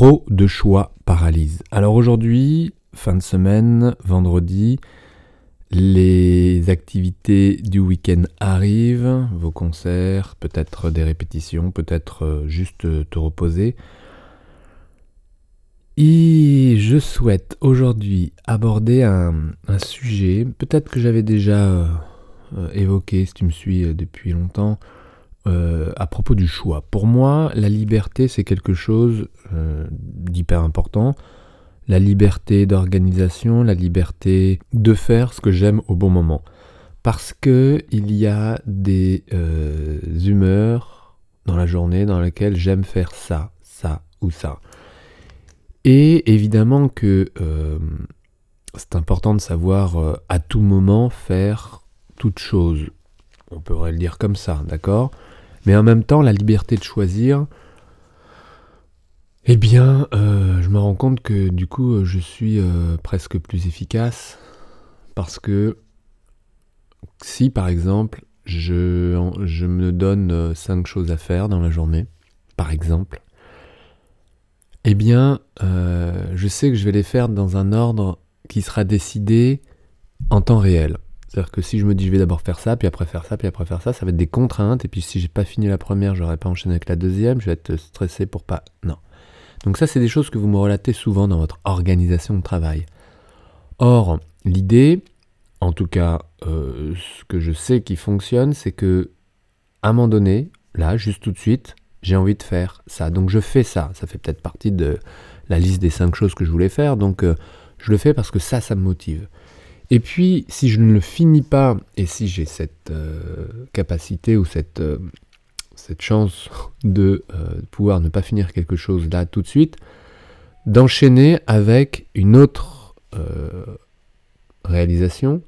Trop de choix paralyse. Alors aujourd'hui, fin de semaine, vendredi, les activités du week-end arrivent, vos concerts, peut-être des répétitions, peut-être euh, juste te reposer. Et je souhaite aujourd'hui aborder un, sujet, peut-être que j'avais déjà euh, évoqué si tu me suis euh, depuis longtemps, euh, à propos du choix. Pour moi, la liberté, c'est quelque chose euh, d'hyper important. La liberté d'organisation, la liberté de faire ce que j'aime au bon moment. Parce que il y a des euh, humeurs dans la journée dans lesquelles j'aime faire ça, ça ou ça. Et évidemment que c'est important de savoir à tout moment faire toute chose. On pourrait le dire comme ça, d'accord? Mais en même temps, la liberté de choisir, eh bien, euh, je me rends compte que du coup, je suis euh, presque plus efficace parce que si, par exemple, je, me donne euh, cinq choses à faire dans la journée, par exemple, eh bien, je sais que je vais les faire dans un ordre qui sera décidé en temps réel. C'est-à-dire que si je me dis je vais d'abord faire ça, puis après faire ça, puis après faire ça, ça va être des contraintes. Et puis si j'ai pas fini la première, j'aurais pas enchaîné avec la deuxième, je vais être stressé pour pas. Non. Donc ça, c'est des choses que vous me relatez souvent dans votre organisation de travail. Or, l'idée, en tout cas, euh, ce que je sais qui fonctionne, c'est que à un moment donné, là, juste tout de suite, j'ai envie de faire ça. Donc je fais ça. Ça fait peut-être partie de la liste des cinq choses que je voulais faire. Donc euh, je le fais parce que ça, ça me motive. Et puis, si je ne le finis pas, et si j'ai cette euh, capacité ou cette, euh, chance de euh, pouvoir ne pas finir quelque chose là tout de suite, d'enchaîner avec une autre réalisation,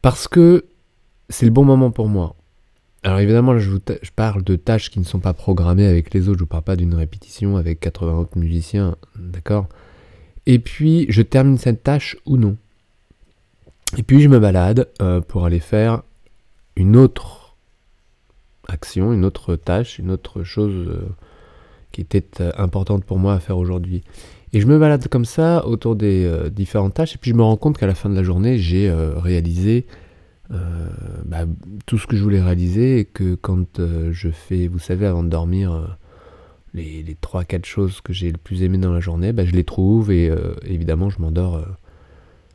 parce que c'est le bon moment pour moi. Alors évidemment, je, je, parle de tâches qui ne sont pas programmées avec les autres, je ne parle pas d'une répétition avec 80 autres musiciens, d'accord? Et puis, je termine cette tâche ou non. Et puis je me balade euh, pour aller faire une autre action, une autre tâche, une autre chose euh, qui était euh, importante pour moi à faire aujourd'hui. Et je me balade comme ça autour des différentes tâches, et puis je me rends compte qu'à la fin de la journée, j'ai réalisé bah, tout ce que je voulais réaliser, et que quand je fais, vous savez, avant de dormir, les, les 3-4 choses que j'ai le plus aimé dans la journée, bah, je les trouve, et évidemment, je m'endors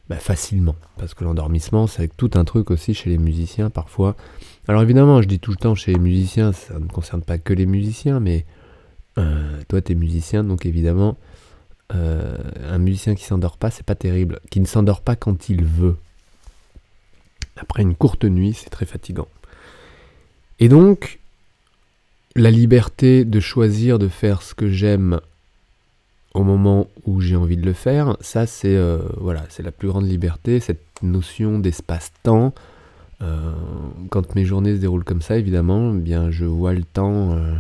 bah, facilement. Parce que l'endormissement, c'est tout un truc aussi chez les musiciens parfois. Alors évidemment, je dis tout le temps chez les musiciens, ça ne concerne pas que les musiciens, mais euh, toi, tu es musicien, donc évidemment, euh, un musicien qui s'endort pas, c'est pas terrible. Qui ne s'endort pas quand il veut. Après une courte nuit, c'est très fatigant. Et donc, la liberté de choisir de faire ce que j'aime au moment où j'ai envie de le faire, ça c'est euh, voilà, c'est la plus grande liberté, cette notion d'espace-temps. Euh, quand mes journées se déroulent comme ça, évidemment, eh bien je vois le temps euh,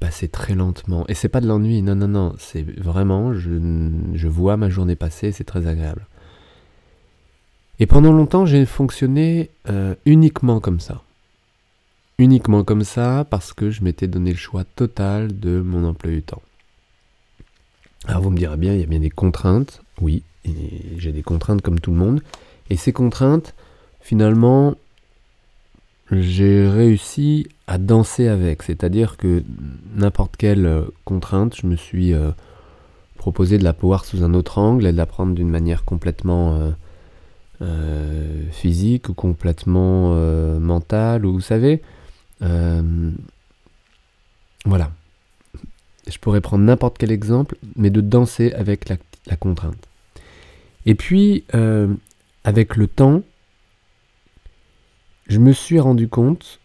passer très lentement. Et c'est pas de l'ennui, non, non, non, c'est vraiment, je, je, vois ma journée passer, c'est très agréable. Et pendant longtemps, j'ai fonctionné uniquement comme ça. Uniquement comme ça parce que je m'étais donné le choix total de mon emploi du temps. Alors vous me direz bien, il y a bien des contraintes, oui, j'ai des contraintes comme tout le monde, et ces contraintes, finalement, j'ai réussi à danser avec, c'est-à-dire que n'importe quelle euh, contrainte, je me suis euh, proposé de la voir sous un autre angle et de la prendre d'une manière complètement euh, physique ou complètement mentale, ou vous savez, voilà, je pourrais prendre n'importe quel exemple, mais de danser avec la, contrainte. Et puis, euh, avec le temps, je me suis rendu compte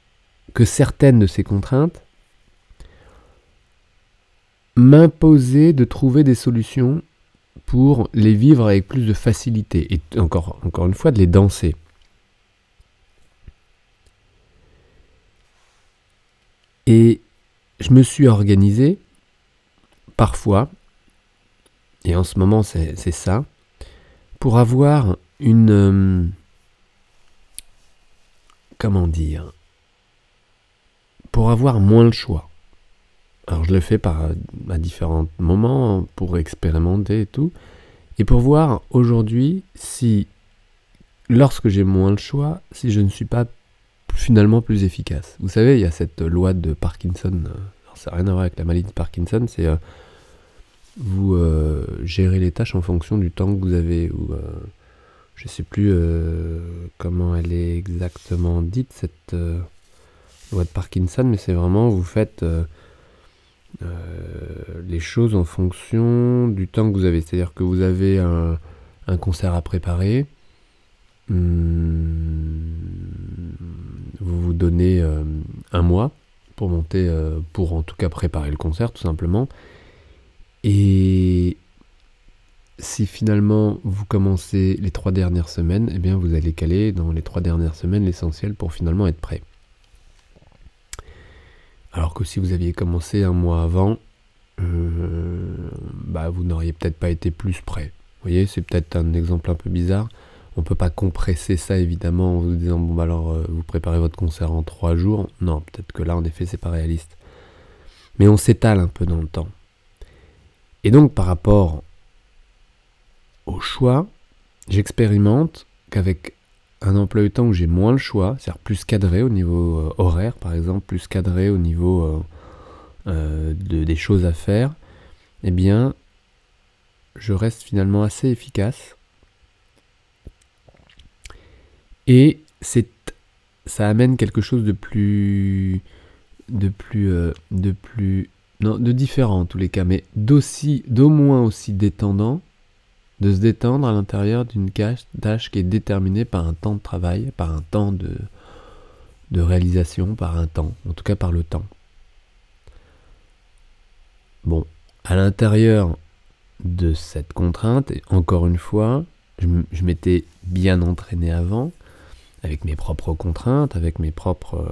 que certaines de ces contraintes m'imposaient de trouver des solutions pour les vivre avec plus de facilité et encore, encore une fois de les danser. Et je me suis organisé parfois, et en ce moment c'est ça, pour avoir une... Euh, comment dire Pour avoir moins le choix. Alors je le fais par, à différents moments pour expérimenter et tout. Et pour voir aujourd'hui si, lorsque j'ai moins le choix, si je ne suis pas finalement plus efficace. Vous savez, il y a cette loi de Parkinson. Ça n'a rien à voir avec la maladie de Parkinson, c'est euh, vous euh, gérez les tâches en fonction du temps que vous avez. Ou, euh, je ne sais plus comment elle est exactement dite, cette loi de Parkinson, mais c'est vraiment, vous faites les choses en fonction du temps que vous avez. C'est-à-dire que vous avez un, concert à préparer. Hmm, vous vous donnez un mois pour monter, pour en tout cas préparer le concert tout simplement. Et si finalement vous commencez les trois dernières semaines, eh bien vous allez caler dans les trois dernières semaines l'essentiel pour finalement être prêt. Alors que si vous aviez commencé un mois avant, euh, bah vous n'auriez peut-être pas été plus prêt. Vous voyez, c'est peut-être un exemple un peu bizarre. On ne peut pas compresser ça évidemment en vous disant bon bah alors euh, vous préparez votre concert en trois jours. Non, peut-être que là en effet c'est pas réaliste. Mais on s'étale un peu dans le temps. Et donc par rapport au choix, j'expérimente qu'avec un emploi du temps où j'ai moins le choix, c'est-à-dire plus cadré au niveau euh, horaire par exemple, plus cadré au niveau euh, de, des choses à faire, eh bien je reste finalement assez efficace. Et c'est ça amène quelque chose de plus de plus de plus non, de différent en tous les cas, mais d'aussi, d'au moins aussi détendant, de se détendre à l'intérieur d'une tâche qui est déterminée par un temps de travail, par un temps de, de réalisation, par un temps, en tout cas par le temps. Bon, à l'intérieur de cette contrainte, et encore une fois, je m'étais bien entraîné avant, avec mes propres contraintes, avec mes propres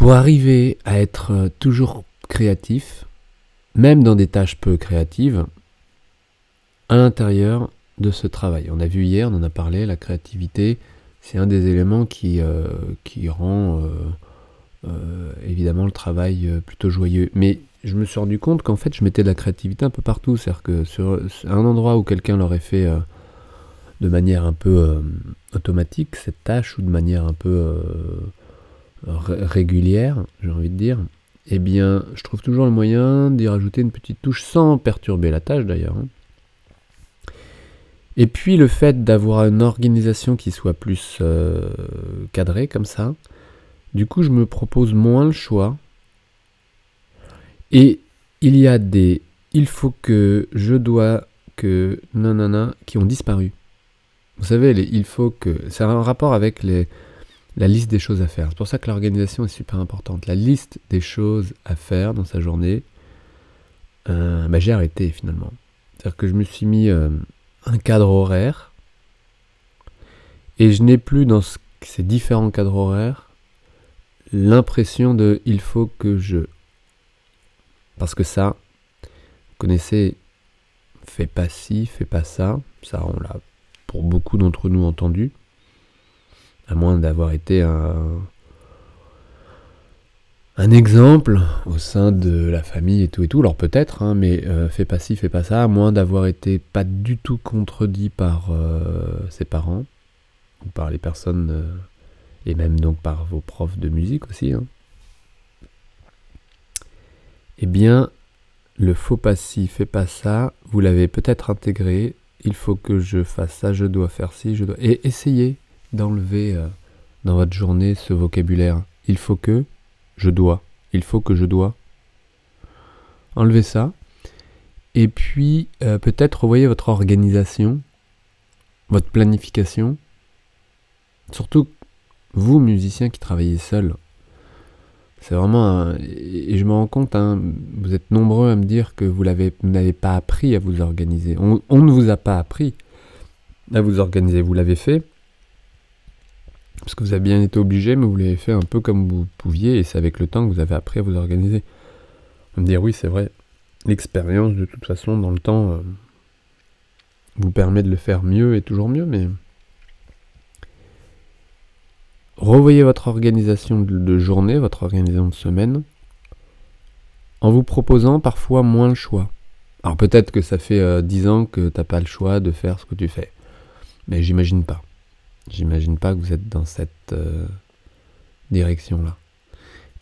pour arriver à être euh, toujours créatif, même dans des tâches peu créatives, à l'intérieur de ce travail. On a vu hier, on en a parlé, la créativité, c'est un des éléments qui, euh, rend euh, évidemment le travail plutôt joyeux. Mais je me suis rendu compte qu'en fait, je mettais de la créativité un peu partout. C'est-à-dire que sur un endroit où quelqu'un l'aurait fait de manière un peu automatique, cette tâche, ou de manière un peu régulière, j'ai envie de dire, eh bien, je trouve toujours le moyen d'y rajouter une petite touche sans perturber la tâche d'ailleurs. Hein. Et puis le fait d'avoir une organisation qui soit plus euh, cadrée comme ça, du coup je me propose moins le choix. Et il y a des il faut que, je dois que, nanana, qui ont disparu. Vous savez, il faut que. C'est un rapport avec la liste des choses à faire. C'est pour ça que l'organisation est super importante. La liste des choses à faire dans sa journée, euh, bah, j'ai arrêté finalement. C'est-à-dire que je me suis mis euh, un cadre horaire et je n'ai plus dans ces différents cadres horaires l'impression de il faut que je. Parce que ça, vous connaissez, fais pas ci, fais pas ça. Ça, on l'a pour beaucoup d'entre nous entendu à moins d'avoir été un, exemple au sein de la famille et tout et tout, alors peut-être, hein, mais euh, fais pas ci, fais pas ça, à moins d'avoir été pas du tout contredit par euh, ses parents, ou par les personnes, euh, et même donc par vos profs de musique aussi. Hein. Eh bien, le faux pas ci, fais pas ça, vous l'avez peut-être intégré, il faut que je fasse ça, je dois faire ci, je dois... Et essayez, d'enlever euh, dans votre journée ce vocabulaire. Il faut que, je dois. Il faut que je dois. Enlevez ça. Et puis euh, peut-être revoyez votre organisation, votre planification. Surtout vous, musiciens qui travaillez seul. C'est vraiment un... Et je me rends compte, hein, vous êtes nombreux à me dire que vous n'avez pas appris à vous organiser. On, ne vous a pas appris à vous organiser. Vous l'avez fait, parce que vous avez bien été obligé, mais vous l'avez fait un peu comme vous pouviez, et c'est avec le temps que vous avez appris à vous organiser. On me dire oui, c'est vrai. L'expérience, de toute façon, dans le temps, euh, vous permet de le faire mieux et toujours mieux, mais revoyez votre organisation de journée, votre organisation de semaine, en vous proposant parfois moins le choix. Alors peut-être que ça fait 10 ans que t'as pas le choix de faire ce que tu fais. Mais j'imagine pas. J'imagine pas que vous êtes dans cette direction-là.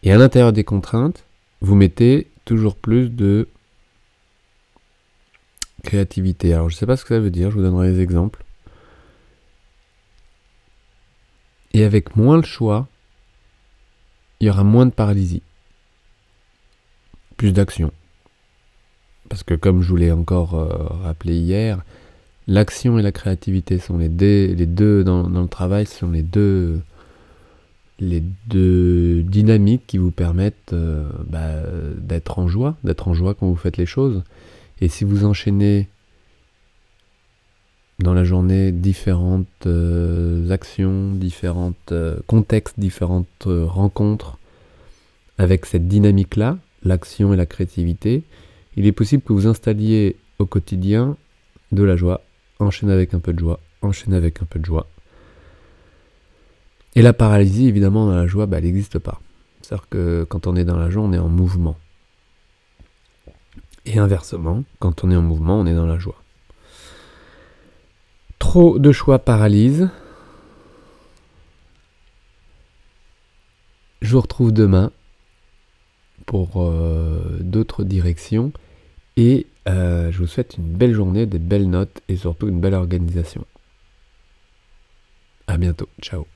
Et à l'intérieur des contraintes, vous mettez toujours plus de créativité. Alors je ne sais pas ce que ça veut dire, je vous donnerai des exemples. Et avec moins le choix, il y aura moins de paralysie. Plus d'action. Parce que comme je vous l'ai encore euh, rappelé hier, l'action et la créativité sont les deux, dans, le travail, sont les deux les deux dynamiques qui vous permettent euh, bah, d'être en joie, d'être en joie quand vous faites les choses. Et si vous enchaînez dans la journée différentes euh, actions, différents euh, contextes, différentes rencontres avec cette dynamique-là, l'action et la créativité, il est possible que vous installiez au quotidien de la joie, enchaîner avec un peu de joie, enchaîner avec un peu de joie, et la paralysie, évidemment, dans la joie, bah, elle n'existe pas. C'est-à-dire que quand on est dans la joie, on est en mouvement. Et inversement, quand on est en mouvement, on est dans la joie. Trop de choix paralyse. Je vous retrouve demain pour euh, d'autres directions. Et euh, je vous souhaite une belle journée, des belles notes et surtout une belle organisation. A bientôt. Ciao.